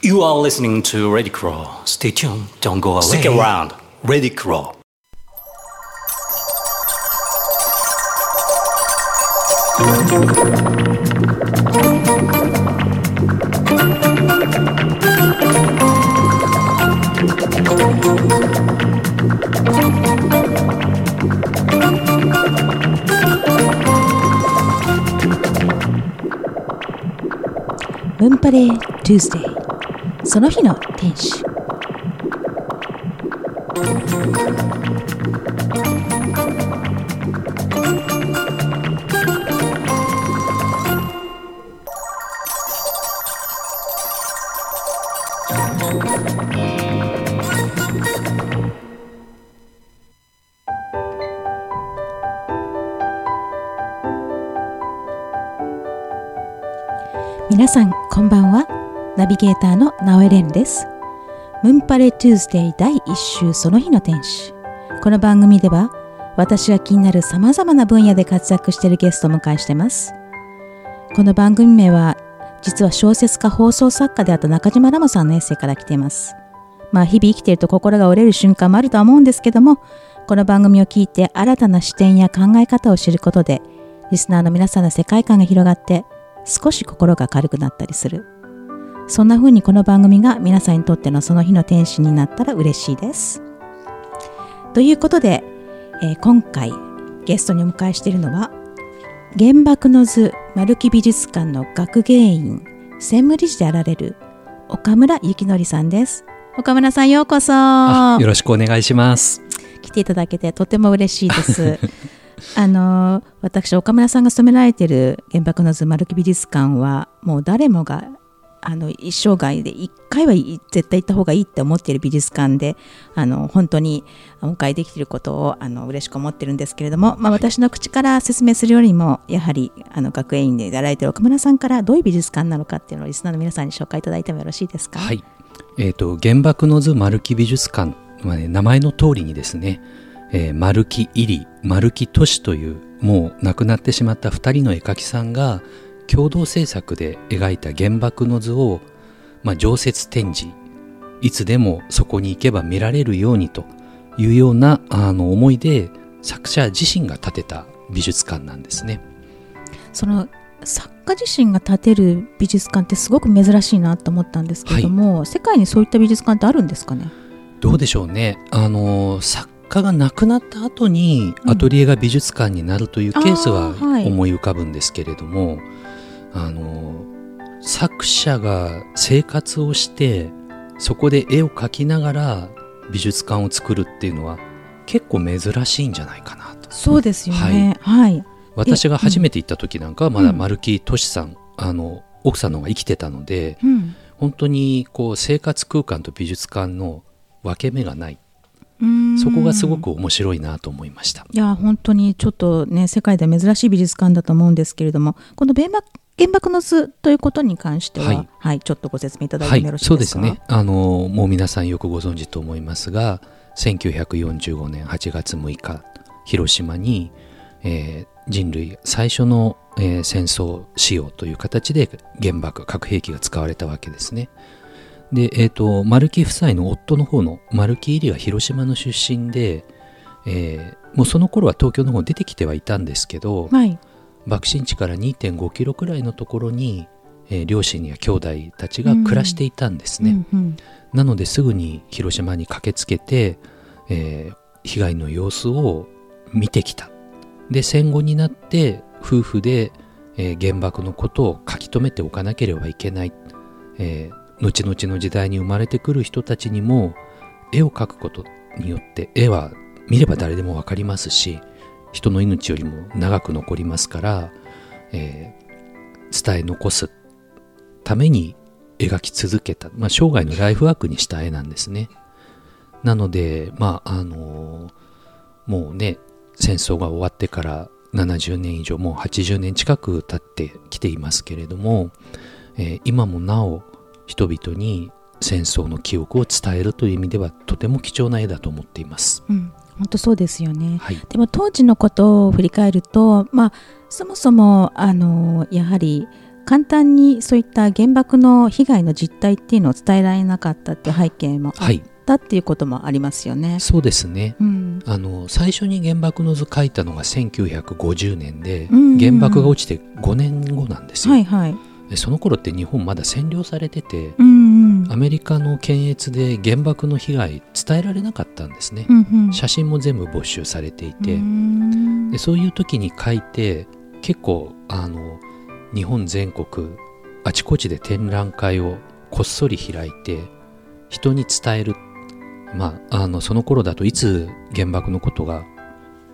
You are listening to Ready Crow. Stay tuned. Don't go away. Stick around. Ready Crow. Tuesday. その日の天使。皆さんこんばんは。ナビゲーターのナオエレンです。ムンパレトゥーズデイ第1週その日の天使。この番組では私が気になる様々な分野で活躍しているゲストを迎えしています。この番組名は実は小説家放送作家であった中島ラモさんのエッセイから来ています。まあ日々生きていると心が折れる瞬間もあるとは思うんですけどもこの番組を聞いて新たな視点や考え方を知ることでリスナーの皆さんの世界観が広がって少し心が軽くなったりする。そんな風にこの番組が皆さんにとってのその日の天使になったら嬉しいですということで、えー今回ゲストにお迎えしているのは原爆の図丸木美術館の学芸員専務理事であられる岡村幸則さんです岡村さんようこそあよろしくお願いします。来ていただけてとても嬉しいです。あの私岡村さんが勤められている原爆の図丸木美術館はもう誰もがあの一生涯で一回はい絶対行った方がいいって思っている美術館であの本当にお迎えできていることをあの嬉しく思ってるんですけれども、まあ、私の口から説明するよりもやはりあの学園員でいただいている岡村さんからどういう美術館なのかっていうのをリスナーの皆さんに紹介いただいてもよろしいですか？はい。えっ、と、原爆の図丸木美術館はね、名前の通りにですね、えー丸木入り、丸木俊という、もう亡くなってしまった二人の絵描きさんが、共同制作で描いた原爆の図を、まあ、常設展示、いつでもそこに行けば見られるようにというようなあの思いで、作者自身が建てた美術館なんですね。その作家自身が建てる美術館ってすごく珍しいなと思ったんですけれども、世界にそういった美術館ってあるんですかね？どうでしょうね。あの、作家が亡くなった後にうん。アトリエが美術館になるというケースは思い浮かぶんですけれども、あの、作者が生活をして、そこで絵を描きながら美術館を作るっていうのは結構珍しいんじゃないかなと。そうですよねはい、私が初めて行った時なんかはまだうん丸木俊さん、あの、奥さんの方が生きてたので、うん本当にこう生活空間と美術館の分け目がない。そこがすごく面白いなと思いました。いや本当にちょっとね世界では珍しい美術館だと思うんですけれどもこの原爆原爆の図ということに関しては、ははいいちょっとご説明いただいはいてもよろしいそうでか、ですすね。あの、もう皆さんよくご存知と思いますが、1945年8月6日、広島に、えー人類最初の、えー戦争仕様という形で原爆、核兵器が使われたわけですね。で、えっ、と、丸木夫妻の夫の方の丸木入りは広島の出身で、えーもうその頃は東京の方出てきてはいたんですけど、はい爆心地から2.5キロくらいのところに、えー両親や兄弟たちが暮らしていたんですね、うんうん。なのですぐに広島に駆けつけて、えー被害の様子を見てきた。で戦後になって夫婦で、えー原爆のことを書き留めておかなければいけない、えー後々の時代に生まれてくる人たちにも絵を描くことによって絵は見れば誰でも分かりますし人の命よりも長く残りますから、えー伝え残すために描き続けた、まあ、生涯のライフワークにした絵なんですね。なので、まあ、あのもうね、戦争が終わってから70年以上、もう80年近く経ってきていますけれども、えー今もなお人々に戦争の記憶を伝えるという意味ではとても貴重な絵だと思っています。うん本当そうですよねはい。でも当時のことを振り返ると、まあ、そもそもあのやはり簡単にそういった原爆の被害の実態っていうのを伝えられなかったっていう背景もあっはいたっていうこともありますよね。そうですねうんあの最初に原爆の図書いたのが1950年で、原爆が落ちて5年後なんですよ、はいはい。でその頃って日本まだ占領されててうんうん。アメリカの検閲で原爆の被害伝えられなかったんですね、うんうん。写真も全部没収されていて、うん。でそういう時に書いて結構あの日本全国あちこちで展覧会をこっそり開いて人に伝えるまああのその頃だといつ原爆のことが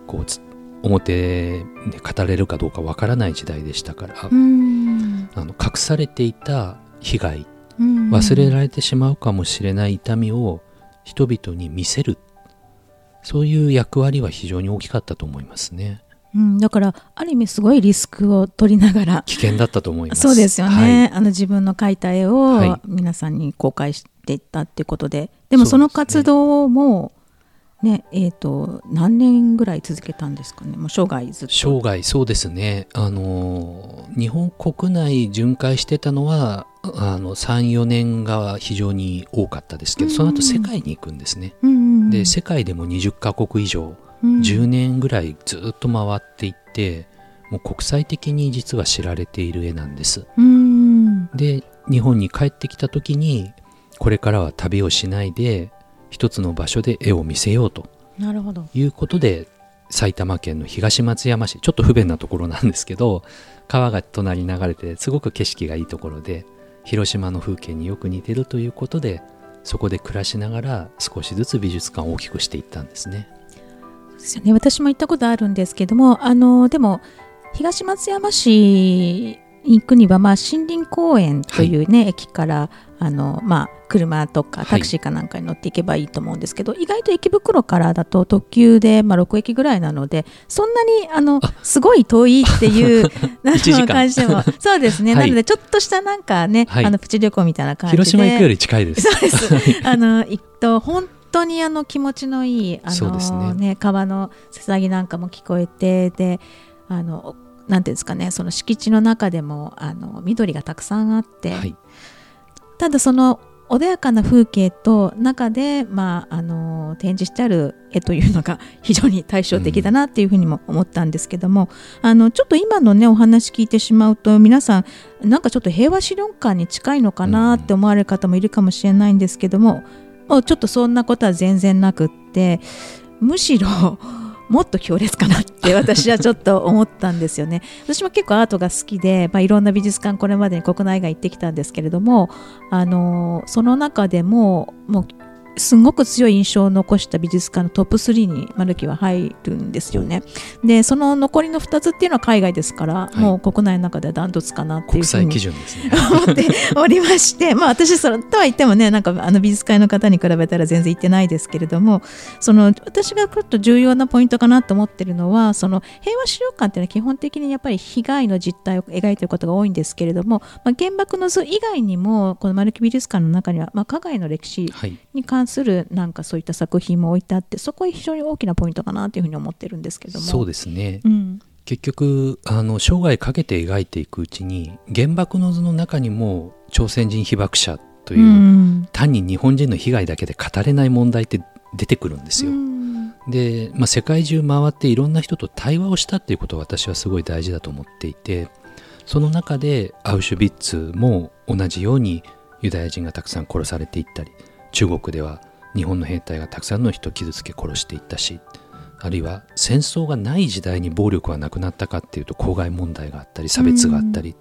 こうつ表で語れるかどうかわからない時代でしたから、うんあの隠されていた被害。うん。忘れられてしまうかもしれない痛みを人々に見せる。そういう役割は非常に大きかったと思いますね。うん、だからある意味すごいリスクを取りながら。危険だったと思います。そうですよはい。ね、あの自分の描いた絵はい。を皆さんに公開していったっていうことで。でもその活動もねえー、と何年ぐらい続けたんですかね？もう生涯ずっと。生涯そうですね。あの日本国内巡回してたのはあの34年が非常に多かったですけどその後世界に行くんですね、で世界でも20カ国以上うん。10年ぐらいずっと回っていってもう国際的に実は知られている絵なんです。うん。で日本に帰ってきた時にこれからは旅をしないで一つの場所で絵を見せようと。なるほど。いうことで埼玉県の東松山市ちょっと不便なところなんですけど川が隣に流れてすごく景色がいいところで広島の風景によく似てるということでそこで暮らしながら少しずつ美術館を大きくしていったんですね。そうですよね。私も行ったことあるんですけどもあのでも東松山市に行くには、まあ、森林公園というね、駅からあの、まあ、車とかはい。タクシーかなんかに乗っていけばいいと思うんですけど、意外と池袋からだと特急で、まあ、6駅ぐらいなのでそんなにあのすごい遠いっていうなん 一時間。感じでも。そうですね、はい。なのでちょっとしたなんかね、はい。あのプチ旅行みたいな感じで。広島行くより近いです。そうです。あの、と、本当にあの気持ちのいい、あのね。ね、川のせさぎなんかも聞こえて、で、あの、なんていうんですかね、その敷地の中でも、あの、緑がたくさんあって、はい、ただその、穏やかな風景と中で、まあ、あの展示してある絵というのが非常に対照的だなっていうふうにも思ったんですけども、あのちょっと今のねお話聞いてしまうと皆さんなんかちょっと平和資料館に近いのかなって思われる方もいるかもしれないんですけども、もうちょっとそんなことは全然なくってむしろもっと強烈かなって私はちょっと思ったんですよね。私も結構アートが好きで、まあ、いろんな美術館これまでに国内外行ってきたんですけれども、あのその中でももうすごく強い印象を残した美術館のトップ3にマルキは入るんですよね。でその残りの2つっていうのは海外ですから、いもう国内の中ではダントツかなっていうふうに基準ですね。思っておりまして、まあ私そのとは言ってもね、なんかあの美術界の方に比べたら全然行ってないですけれども、その私がちょっと重要なポイントかなと思ってるのは、その平和資料館っていうのは基本的にやっぱり被害の実態を描いていることが多いんですけれども、まあ、原爆の図以外にも、この丸木美術館の中には、まあ、加害の歴史はい、に関するなんかそういった作品も置いてあって、そこは非常に大きなポイントかなというふうに思ってるんですけども。そうですね。うん結局あの生涯かけて描いていくうちに原爆の図の中にも朝鮮人被爆者という、うん単に日本人の被害だけで語れない問題って出てくるんですよ。うんで、まあ、世界中回っていろんな人と対話をしたっていうことは私はすごい大事だと思っていてその中でアウシュビッツも同じようにユダヤ人がたくさん殺されていったり中国では日本の兵隊がたくさんの人を傷つけ殺していったしあるいは戦争がない時代に暴力はなくなったかっていうと公害問題があったり差別があったり、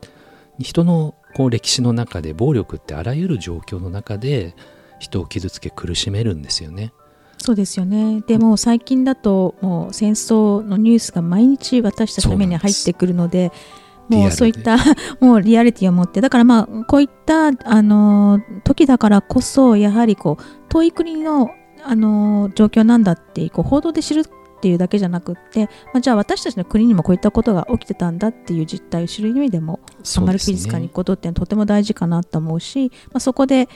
人のこう歴史の中で暴力ってあらゆる状況の中で人を傷つけ苦しめるんですよね。そうですよね。でも最近だともう戦争のニュースが毎日私たちの目に入ってくるので、もうそういったもうリアリティを持って。だからまあこういったあの時だからこそやはりこう遠い国のあの状況なんだってこう報道で知るっていうだけじゃなくって、まあ、じゃあ私たちの国にもこういったことが起きてたんだっていう実態を知る意味でもそうですマル美術館に行くことっていうのはとても大事かなと思うし、まあ、そこで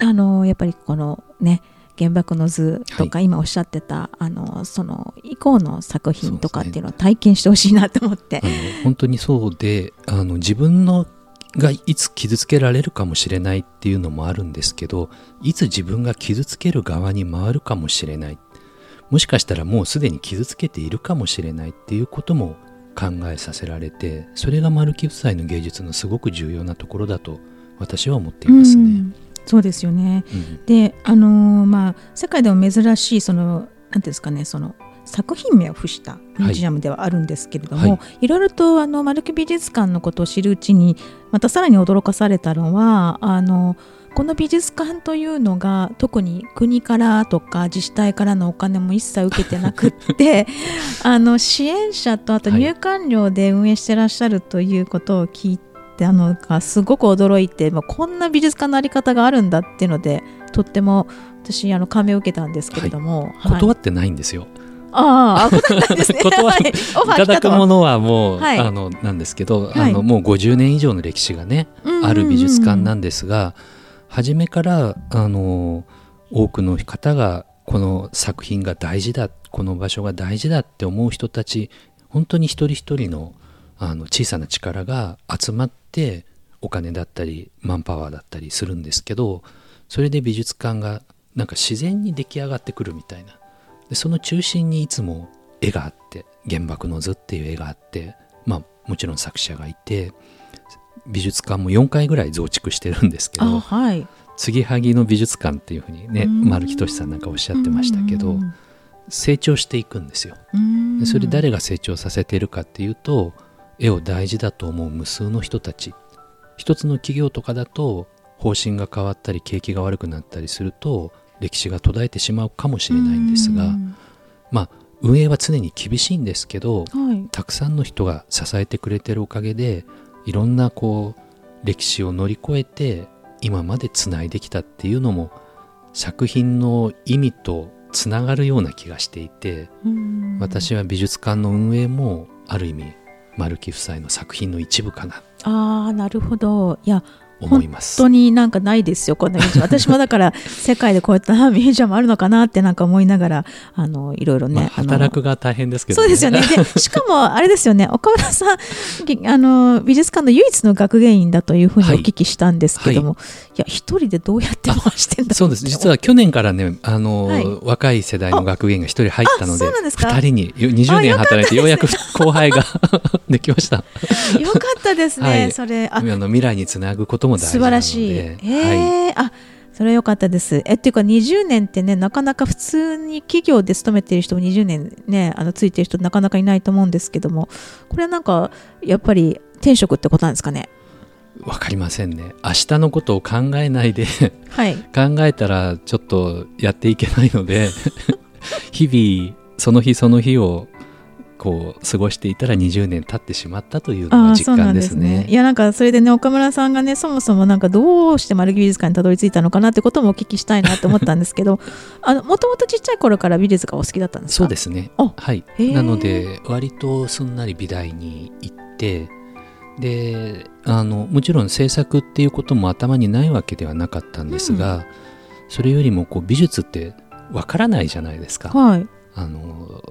あのやっぱりこのね原爆の図とか、今おっしゃってたあのその以降の作品とかっていうのを体験してほしいなと思って。あの本当にそうであの自分のがいつ傷つけられるかもしれないっていうのもあるんですけどいつ自分が傷つける側に回るかもしれない。もしかしたらもうすでに傷つけているかもしれないっていうことも考えさせられてそれが丸木夫妻の芸術のすごく重要なところだと私は思っていますね。うんそうですよね。うん。であのーまあ世界でも珍しいそのなんていうんですかねその作品名を付したミュージアムではあるんですけれども、はい。ろい。ろとあの丸木美術館のことを知るうちにまたさらに驚かされたのはあのこの美術館というのが特に国からとか自治体からのお金も一切受けてなくって あの支援者とあとはい。入館料で運営してらっしゃるということを聞いて、あのがすごく驚いて、まあ、こんな美術館のあり方があるんだっていうのでとっても私あの感銘を受けたんですけれども、はい。断ってないんですよ。ああ断ったんですね。断るはい。ただくものはもう、はい。あのなんですけど、はい。あのもう50年以上の歴史がね、ある美術館なんですが初めからあの多くの方がこの作品が大事だこの場所が大事だって思う人たち本当に一人一人のあの小さな力が集まってお金だったりマンパワーだったりするんですけどそれで美術館がなんか自然に出来上がってくるみたいな。でその中心にいつも絵があって「原爆の図」っていう絵があってまあもちろん作者がいて美術館も4回ぐらい増築してるんですけあどはい。継ぎはぎの美術館っていうふうにねうん。丸木俊さんなんかおっしゃってましたけど成長していくんですよ。それ誰が成長させているかっていうと絵を大事だと思う無数の人たち。一つの企業とかだと方針が変わったり景気が悪くなったりすると歴史が途絶えてしまうかもしれないんですがうん。まあ運営は常に厳しいんですけどはい。たくさんの人が支えてくれてるおかげでいろんなこう歴史を乗り越えて今までつないできたっていうのも作品の意味とつながるような気がしていてうん。私は美術館の運営もある意味丸木夫妻の作品の一部かな。ああなるほど。いや思います。本当になんかないですよこんなミュージアム私もだから 世界でこういったミュージアムあるのかなってなんか思いながらあのいろいろね、まあ、働くが大変ですけどそうですよね。で、しかも、あれですよね、岡村さん、ぎあの、美術館の唯一の学芸員だというふうにおはい聞きしたんですけども、い、や、一人でどうやって回してんだそうです実は去年からねあの、はい若い世代の学芸員が一人入ったのあでそうなんですか？2人によ20年働いてようやく後輩ができました。よかったですね、はいそれ。あの未来につなぐことも大事素なので晴らしい。えはい、えあそれは良かったです。えっていうか20年ってねなかなか普通に企業で勤めている人も20年ねあのついてる人なかなかいないと思うんですけどもこれはなんかやっぱり転職ってことなんですかね？わかりませんね明日のことを考えないではい。考えたらちょっとやっていけないので 日々その日その日をこう過ごしていたら20年経ってしまったというのあが実感ですすでねね。いやなんかそれでね岡村さんがねそもそもなんかどうして丸木美術館にたどり着いたのかなってこともお聞きしたいなと思ったんですけど あのもともとちっちゃい頃から美術がお好きだったんですか？そうですね。あはい。なので割とすんなり美大に行ってであのもちろん制作っていうことも頭にないわけではなかったんですが、それよりもこう美術ってわからないじゃないですか。はい。あの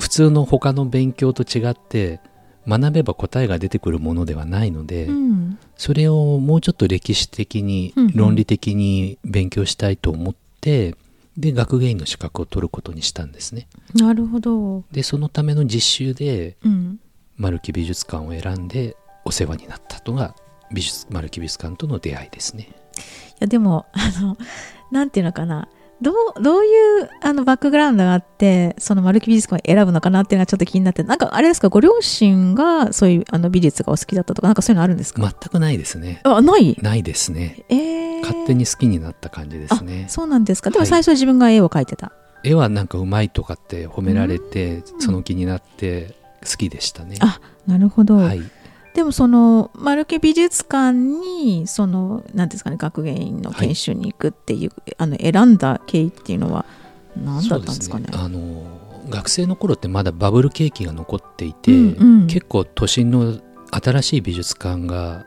普通の他の勉強と違って学べば答えが出てくるものではないので、うん。それをもうちょっと歴史的にうんうん。論理的に勉強したいと思って、で学芸員の資格を取ることにしたんですね。なるほど。でそのための実習でうん。丸木美術館を選んでお世話になったのが美術丸木美術館との出会いですね。いやでもあのなんていうのかなどうどういうあのバックグラウンドがあってその丸木美術館を選ぶのかなっていうのがちょっと気になってなんかあれですかご両親がそういうあの美術がお好きだったとかなんかそういうのあるんですか、全くないですね。あない？ないですね。えー、勝手に好きになった感じですね。そうなんですか。でもはい。最初は自分が絵を描いてた、絵はなんかうまいとかって褒められてうん。その気になって好きでしたね。あなるほど、はい、でもその丸木美術館にその何ですかね学芸員の研修に行くっていう、あの選んだ経緯っていうのは何だったんですかね？ね。あの学生の頃ってまだバブル景気が残っていて、うんうん。結構都心の新しい美術館が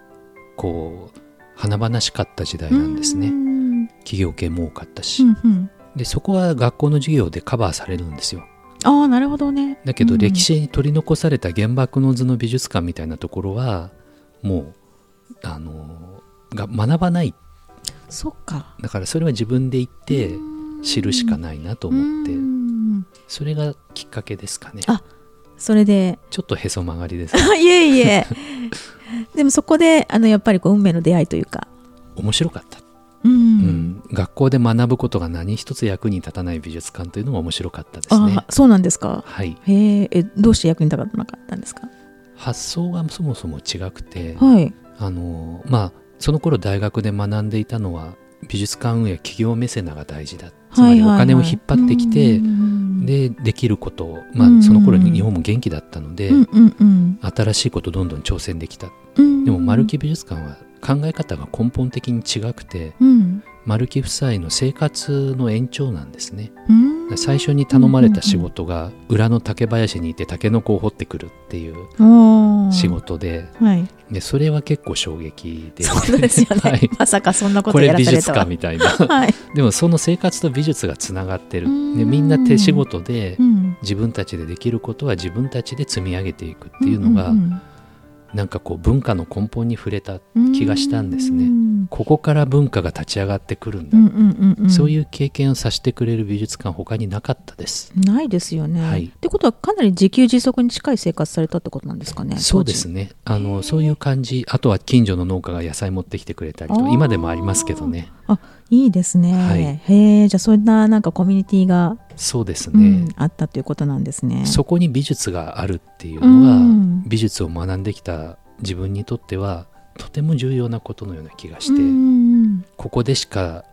こう華々しかった時代なんですね。うん。企業系も多かったし、うんうん。でそこは学校の授業でカバーされるんですよ。ああなるほどね。だけどうん。歴史に取り残された原爆の図の美術館みたいなところはもうあのが学ばない。そっか。だからそれは自分で行って知るしかないなと思って。うん。それがきっかけですかね。あそれで。ちょっとへそ曲がりです。あ いえいえ。でもそこであのやっぱりこう運命の出会いというか。面白かった、学校で学ぶことが何一つ役に立たない美術館というのが面白かったですね。あそうなんですか？はい。へええどうして役に立たなかったんですか？発想がそもそも違くてはい。あのまあその頃大学で学んでいたのは美術館運営企業メセナが大事だ。つまりお金を引っ張ってきて、でできることを、まうんあ、その頃に日本も元気だったので、新しいことどんどん挑戦できた。うん。でも丸木美術館は考え方が根本的に違くてうん丸木夫妻の生活の延長なんですね。うん。最初に頼まれた仕事が裏の竹林にいてタケノコを掘ってくるっていう仕事ではい。でそれは結構衝撃で。そうですよね、はい。まさかそんなこことれ美やらされたわ術館みたいな。はい、でもその生活と美術がつながってる。うん。でみんな手仕事でうん、自分たちでできることは自分たちで積み上げていくっていうのが、んなんかこう文化の根本に触れたうん気がしたんですね。うんここから文化が立ち上がってくるんだ、うんうんうんうん、そういう経験をさせてくれる美術館他になかったです。ないですよね。はい。ってことはかなり自給自足に近い生活されたってことなんですかね。そうですね。あのそういう感じ。あとは近所の農家が野菜持ってきてくれたりと今でもありますけどね。あいいですね。はい。へえじゃあそんななんかコミュニティが、そうですね、うん、あったということなんですね。そこに美術があるっていうのが、うん。美術を学んできた自分にとってはとても重要なことのような気がして、うん。ここでしか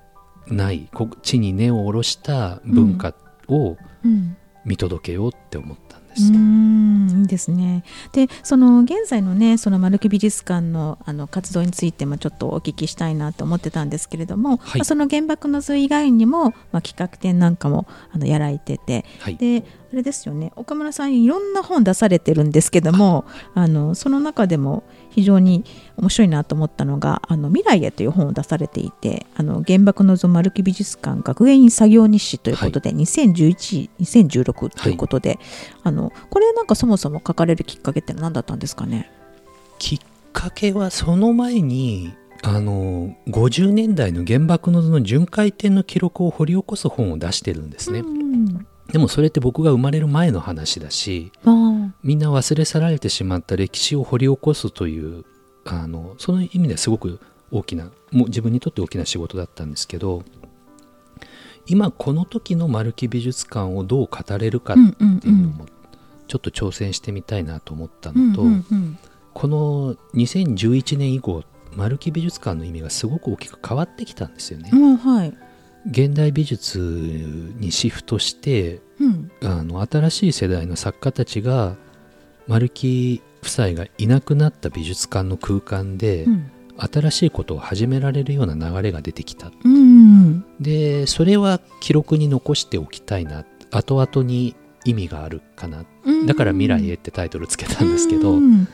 ないこ地に根を下ろした文化をうん。見届けようって思ったんでうす、んいいですね。でその現在のねその丸木美術館のあの活動についてもちょっとお聞きしたいなと思ってたんですけれども、はい。まあその原爆の図以外にも、まあ、企画展なんかもあのやられててはい。であれですよね。岡村さんいろんな本出されてるんですけどもあのその中でも非常に面白いなと思ったのが「あの未来へ」という本を出されていてあの原爆の図丸木美術館学芸員作業日誌ということで、20112016ということで、あのこれなんかそもそも書かれるきっかけって何だったんですかね？きっかけはその前にあの50年代の原爆の図の巡回展の記録を掘り起こす本を出してるんですね、うんでもそれって僕が生まれる前の話だしみんな忘れ去られてしまった歴史を掘り起こすというあのその意味ではすごく大きなもう自分にとって大きな仕事だったんですけど今この時の丸木美術館をどう語れるかっていうのもちょっと挑戦してみたいなと思ったのと、この2011年以降丸木美術館の意味がすごく大きく変わってきたんですよね。うんはい。現代美術にシフトしてうん。あの新しい世代の作家たちが丸木夫妻がいなくなった美術館の空間で、うん。新しいことを始められるような流れが出てきた。うん。でそれは記録に残しておきたいな。後々に意味があるかな。うん。だから「未来へ」ってタイトルつけたんですけど、うん。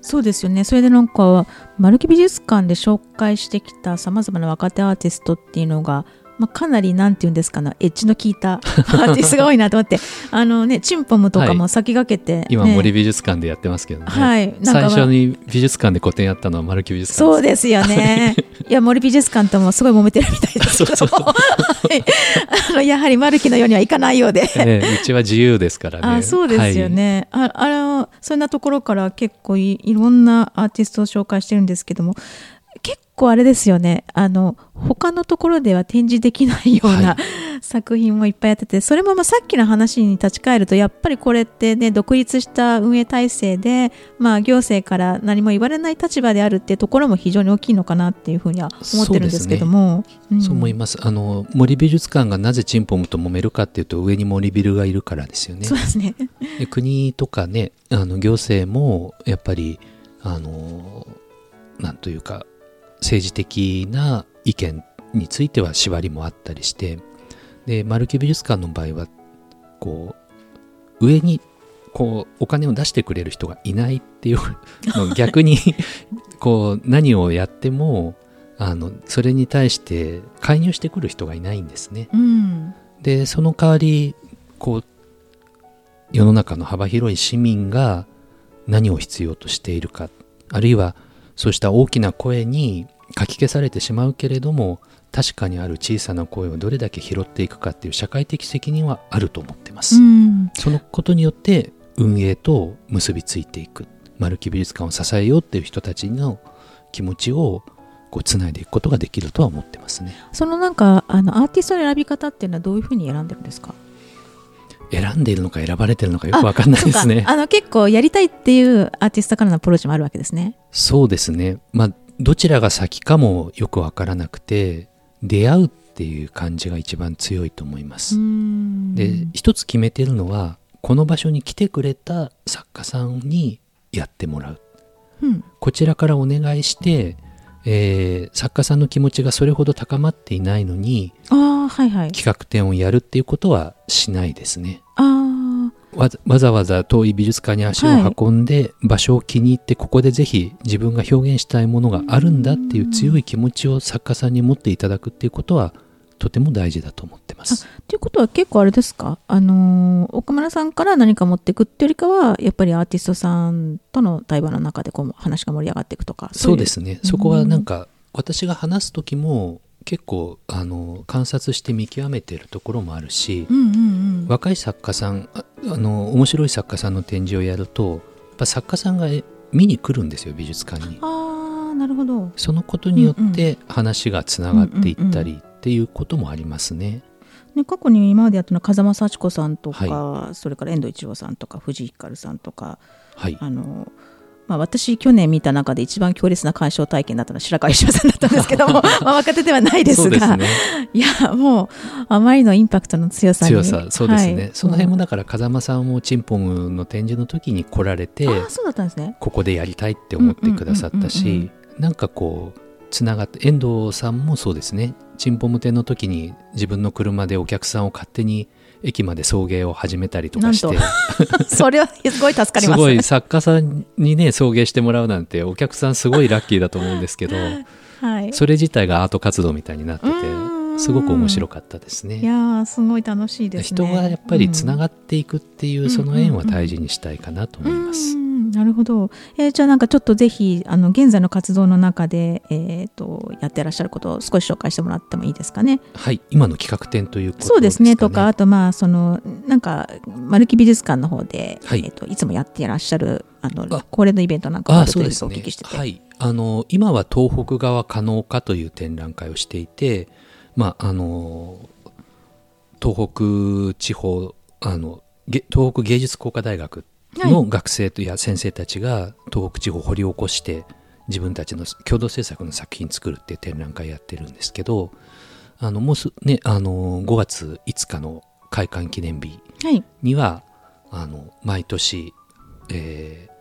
そうですよね。それでなんか丸木美術館で紹介してきたさまざまな若手アーティストっていうのが、まあ、かなりなんていうんですかね。エッジの効いたアーティストが多いなと思って。あのねチンポムとかも先駆けて、ね。今森美術館でやってますけどね、はい。最初に美術館で個展やったのは丸木美術館そうですよね。いや森美術館ともすごい揉めてるみたいですけど。もはい。やはり丸木のようにはいかないようで。ええうちは自由ですからね。あそうですよね、ああのそんなところから結構いいろんなアーティストを紹介してるんですけども結構あれですよね。あの他のところでは展示できないような、は作品もいっぱいやっててそれもまあさっきの話に立ち返るとやっぱりこれってね独立した運営体制で、まあ、行政から何も言われない立場であるっていうところも非常に大きいのかなっていうふうには思ってるんですけども。はいそう思いまます。あの森美術館がなぜチンポムと揉めるかっていうと上に森ビルがいるからですよね。そうですね。で国とかねあの行政もやっぱりあのなんというか政治的な意見については縛りもあったりしてで丸木美術館の場合はこう上にこうお金を出してくれる人がいないっていうの逆に こう何をやってもあのそれに対して介入してくる人がいないんですね。うんでその代わりこう世の中の幅広い市民が何を必要としているかあるいはそうした大きな声にかき消されてしまうけれども確かにある小さな声をどれだけ拾っていくかっていう社会的責任はあると思ってます、うん。そのことによって運営と結びついていく。丸木美術館を支えようっていう人たちの気持ちをこうつないでいくことができるとは思ってますね。そのなんかあのアーティストの選び方っていうのはどういうふうに選んでるんですか？選んでいるのか選ばれてるのかよくわかんないですね。あの結構やりたいっていうアーティストからのアプローチもあるわけですね。そうですね。まあどちらが先かもよくわからなくて出会うっていう感じが一番強いと思います、で一つ決めてるのはこの場所に来てくれた作家さんにやってもらう。うん。こちらからお願いして、えー作家さんの気持ちがそれほど高まっていないのにああはいはい。企画展をやるっていうことはしないですね。あわざわざわざ遠い美術館に足を運んで、場所を気に入ってここでぜひ自分が表現したいものがあるんだっていう強い気持ちを作家さんに持っていただくっていうことはとても大事だと思ってますあということは結構あれですか？あのー岡村さんから何か持っていくっていうよりかはやっぱりアーティストさんとの対話の中でこう話が盛り上がっていくとかそうですね。ねそこはなんか私が話す時も結構あの観察して見極めてるところもあるし、うんうんうん。若い作家さんああの面白い作家さんの展示をやるとやっぱ作家さんがえ見に来るんですよ美術館にああなるほど。そのことによって話がつながっていったりっていうこともありますね、ね、過去に今までやったのは風間幸子さんとか、はそれから遠藤一郎さんとか藤井光さんとかはい。あの、まあ、私去年見た中で一番強烈な鑑賞体験だったのは白川石さんだったんですけども まあ若手ではないですがね。いやもうあまりのインパクトの強さに強さそうですね、はい。その辺もだから風間さんもチンポムの展示の時に来られてそうだったんですね。ここでやりたいって思ってくださったしなんかこうつながって遠藤さんもそうですねチンポム展の時に自分の車でお客さんを勝手に駅まで送迎を始めたりとかして。それはすごい助かりすますごい作家さんにね送迎してもらうなんてお客さんすごいラッキーだと思うんですけど はい、それ自体がアート活動みたいになっててうん。すごく面白かったですいね。やーすごい楽しいですね。人がやっぱりつなっがっていくっていうその縁は大事にしたいかなと思います。なるほど、えーじゃあなんかちょっとぜひあの現在の活動の中で、えー、とやってらっしゃることを少し紹介してもらってもいいですかね？はい、今の企画展ということですかね。そうですね。とかあとまあそのなんか丸木美術館の方で、はい。えー、といつもやっていらっしゃるあのあ。恒例のイベントなんかもああるというお聞きしてて。はい、あの今は東北側可能かという展覧会をしていて、まあ、あの東北地方あのげ東北芸術工科大学の学生とや先生たちが東北地方を掘り起こして自分たちの共同制作の作品作るっていう展覧会やってるんですけどあのもうす、ね、あの5月5日の開館記念日はい。にはあの毎年、えー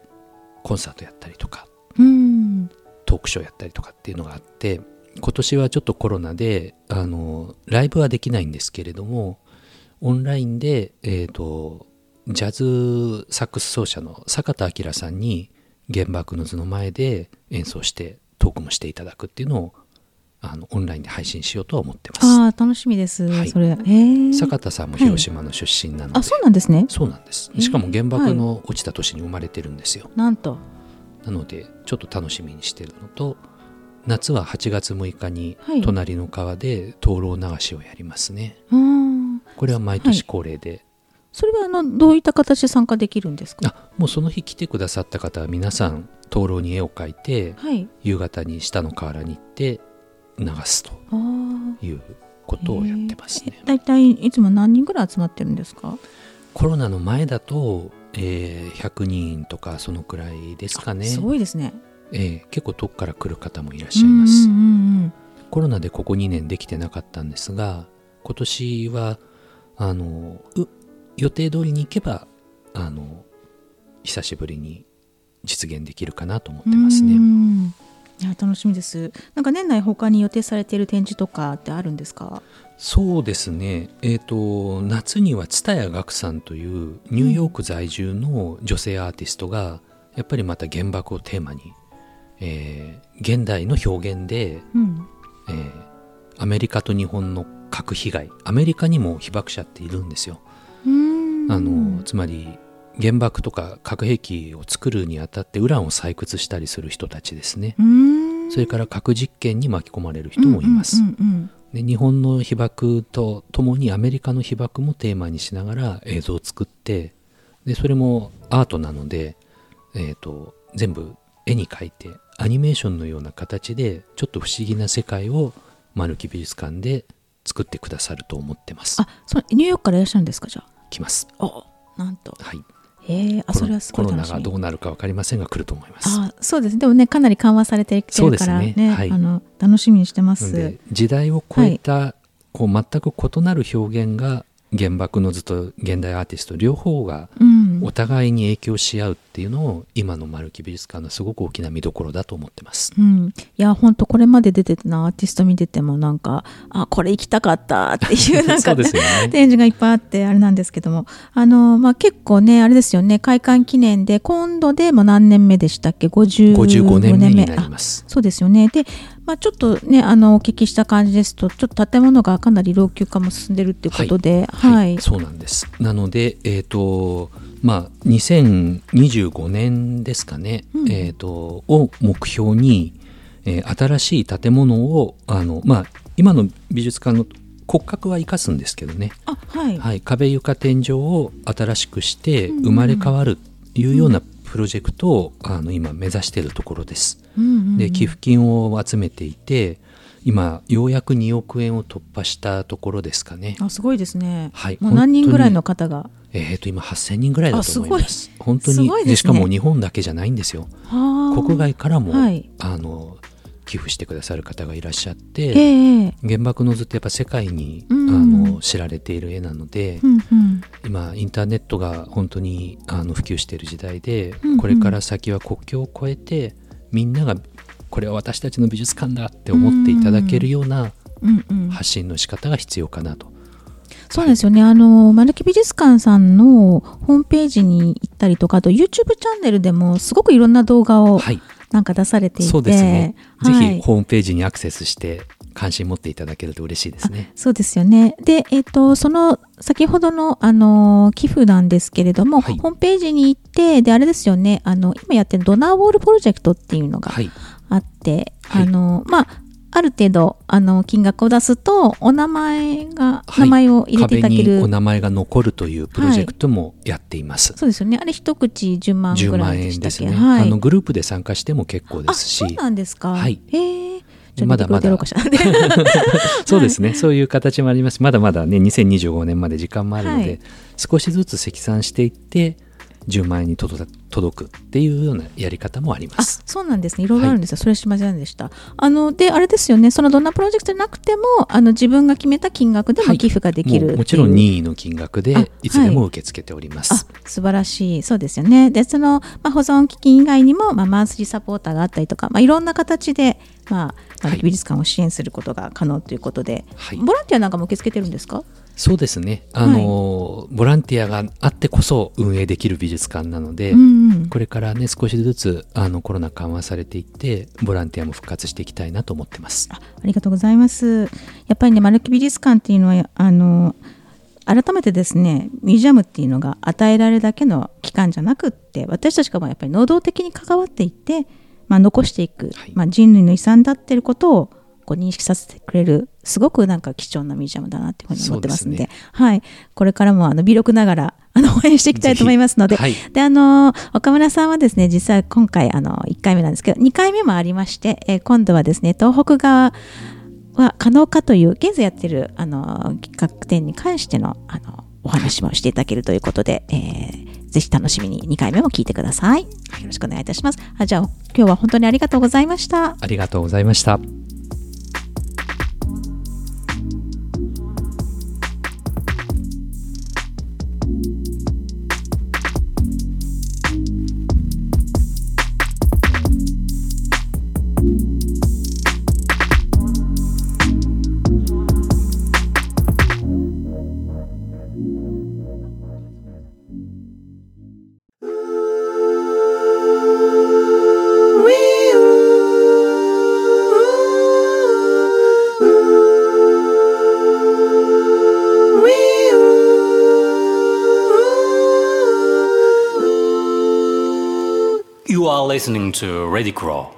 コンサートやったりとかうん。トークショーやったりとかっていうのがあって今年はちょっとコロナであのライブはできないんですけれどもオンラインで、えー、とジャズサックス奏者の坂田明さんに原爆の図の前で演奏してトークもしていただくっていうのをあのオンラインで配信しようとは思ってます。ああ楽しみです、はい。それ。坂田さんも広島の出身なので、あそうなんですね。そうなんです。しかも原爆の落ちた年に生まれてるんですよ、なんと。なのでちょっと楽しみにしてるのと夏は8月6日にはい。隣の川で灯籠流しをやりますね、うんこれは毎年恒例で、それはあのどういった形で参加できるんですか？あもうその日来てくださった方は皆さん灯籠に絵を描いてはい。夕方に下の河原に行って流すということをやってますね、大体いつも何人ぐらい集まってるんですか？コロナの前だと、えー100人とかそのくらいですかね。すごいですね。えー結構遠くから来る方もいらっしゃいます、うんうんうんコロナでここ2年できてなかったんですが今年はあのう予定通りに行けばあの久しぶりに実現できるかなと思ってますうね。ん。いや楽しみです。なんか年内他に予定されている展示とかってあるんですか？そうですね、えー、と夏には蔦谷岳さんというニューヨーク在住の女性アーティストがやっぱりまた原爆をテーマに、えー現代の表現でうん。えーアメリカと日本の核被害アメリカにも被爆者っているんですよ。うん。あのつまり原爆とか核兵器を作るにあたってウランを採掘したりする人たちですね。それから核実験に巻き込まれる人もいます、で日本の被爆とともにアメリカの被爆もテーマにしながら映像を作ってでそれもアートなので、えー、と全部絵に描いてアニメーションのような形でちょっと不思議な世界を丸木美術館で作ってくださると思ってます。あそうニューヨークからいらっしゃるんですかじゃ来ます。あおなんと。はい。へえあコロそれはすごいコロナがどうなるか分かりませんが来ると思います。あそうですでもねかなり緩和されてきてるからねね。はい。あの楽しみにしてます。で時代を超えた、こう全く異なる表現が原爆の図と現代アーティスト両方がうんお互いに影響し合うっていうのを今の丸木美術館のすごく大きな見どころだと思ってます。うん、いや本当これまで出てたアーティスト見ててもなんかあこれ行きたかったっていう なんか、ね。展示がいっぱいあってあれなんですけども。あの、まあ、結構ねあれですよね。開館記念で今度でもう何年目でしたっけ？55 55年目。になりあます。そうですよね。で、まあ、ちょっとねあのお聞きした感じですとちょっと建物がかなり老朽化も進んでるっていうことで。はい、はい、そうなんです。なので、えっ、と、まあ、2025年ですかね、うん。えっ、と、を目標に、えー新しい建物を、あの、まあ、今の美術館の骨格は生かすんですけどね、あはい、はい、壁床天井を新しくしてうん生まれ変わるというようなプロジェクトを、あの今目指しているところです。うんうんうん。で寄付金を集めていて今ようやく2億円を突破したところですかね。あすごいですね、はい。もう何人ぐらいの本方がえー、と今8000人ぐらいだと思います。本当に。すごいですね。でしかも日本だけじゃないんですよ。はあ国外からも、はい。あの寄付してくださる方がいらっしゃっえて、え原爆の図ってやっぱ世界に、うん。あの知られている絵なので、うんうん。今インターネットが本当にあの普及している時代で、うんうん。これから先は国境を越えてみんながこれは私たちの美術館だって思っていただけるような発信の仕方が必要かなと。そうですよね。あの、マルキ美術館さんのホームページに行ったりとか、あと YouTube チャンネルでもすごくいろんな動画をはい、なんか出されていて、そうですね。はいぜひホームページにアクセスして関心持っていただけると嬉しいですね。そうですよね。で、えっ、と、その先ほどの、あの、寄付なんですけれども、はいホームページに行って、で、あれですよね、あの、今やってるドナーウォールプロジェクトっていうのがはい、あって、はいあの、まあ、ある程度、あの、金額を出すと、お名前が、はい名前を入れていただける。お名前が残るというプロジェクトもやっています。そうですよね。あれ一口10万ぐ10ら万いでしたっけ？円ですね、はい。あのグループで参加しても結構であ、すしそうなんですか。はいへえ。まだまだ そうですね、そういう形もありますまだまだね2025年まで時間もあるので、はい少しずつ積算していって10万円に届くっていうようなやり方もありまあ、す。そうなんですね。いろいろあるんですよ。それ知りませんでした。あの、で、あれですよね。そのどんなプロジェクトじゃなくても、あの、自分が決めた金額ではいも寄付ができるっていう、もちろん任意の金額あでいつでも受け付けております。あ素晴らしいそうですよねでその、まあ、保存基金以外にも、まあ、マンスリーサポーターがあったりとか、まあ、いろんな形で、まあ、はい美術館を支援することが可能ということで、はいボランティアなんかも受け付けてるんですか？そうですねあの、ボランティアがあってこそ運営できる美術館なので、うんうんこれからね少しずつあのコロナ緩和されていってボランティアも復活していきたいなと思ってます。あありがとうございます。やっぱりね、丸木美術館っていうのは、あの、改めてですね、ミュージアムっていうのが与えられるだけの期間じゃなくって、私たちがもやっぱり能動的に関わっていって、まあ、残していく、はいまあ、人類の遺産だっていうことをこう認識させてくれる、すごくなんか貴重なミュージアムだなっていうふうに思ってますんで、そうではい。これからもあの微力ながら、あの、応援していきたいと思いますので、はいで、あの、岡村さんはですね、実際今回、あの、1回目なんですけど、2回目もありまして、えー今度はですね、東北側は可能かという、現在やってる、あの、企画展に関しての、あの、お話もしていただけるということで、えーぜひ楽しみに2回目も聞いてください。よろしくお願いいたします。あじゃあ、今日は本当にありがとうございました。ありがとうございました。Listening to Ready Crawl.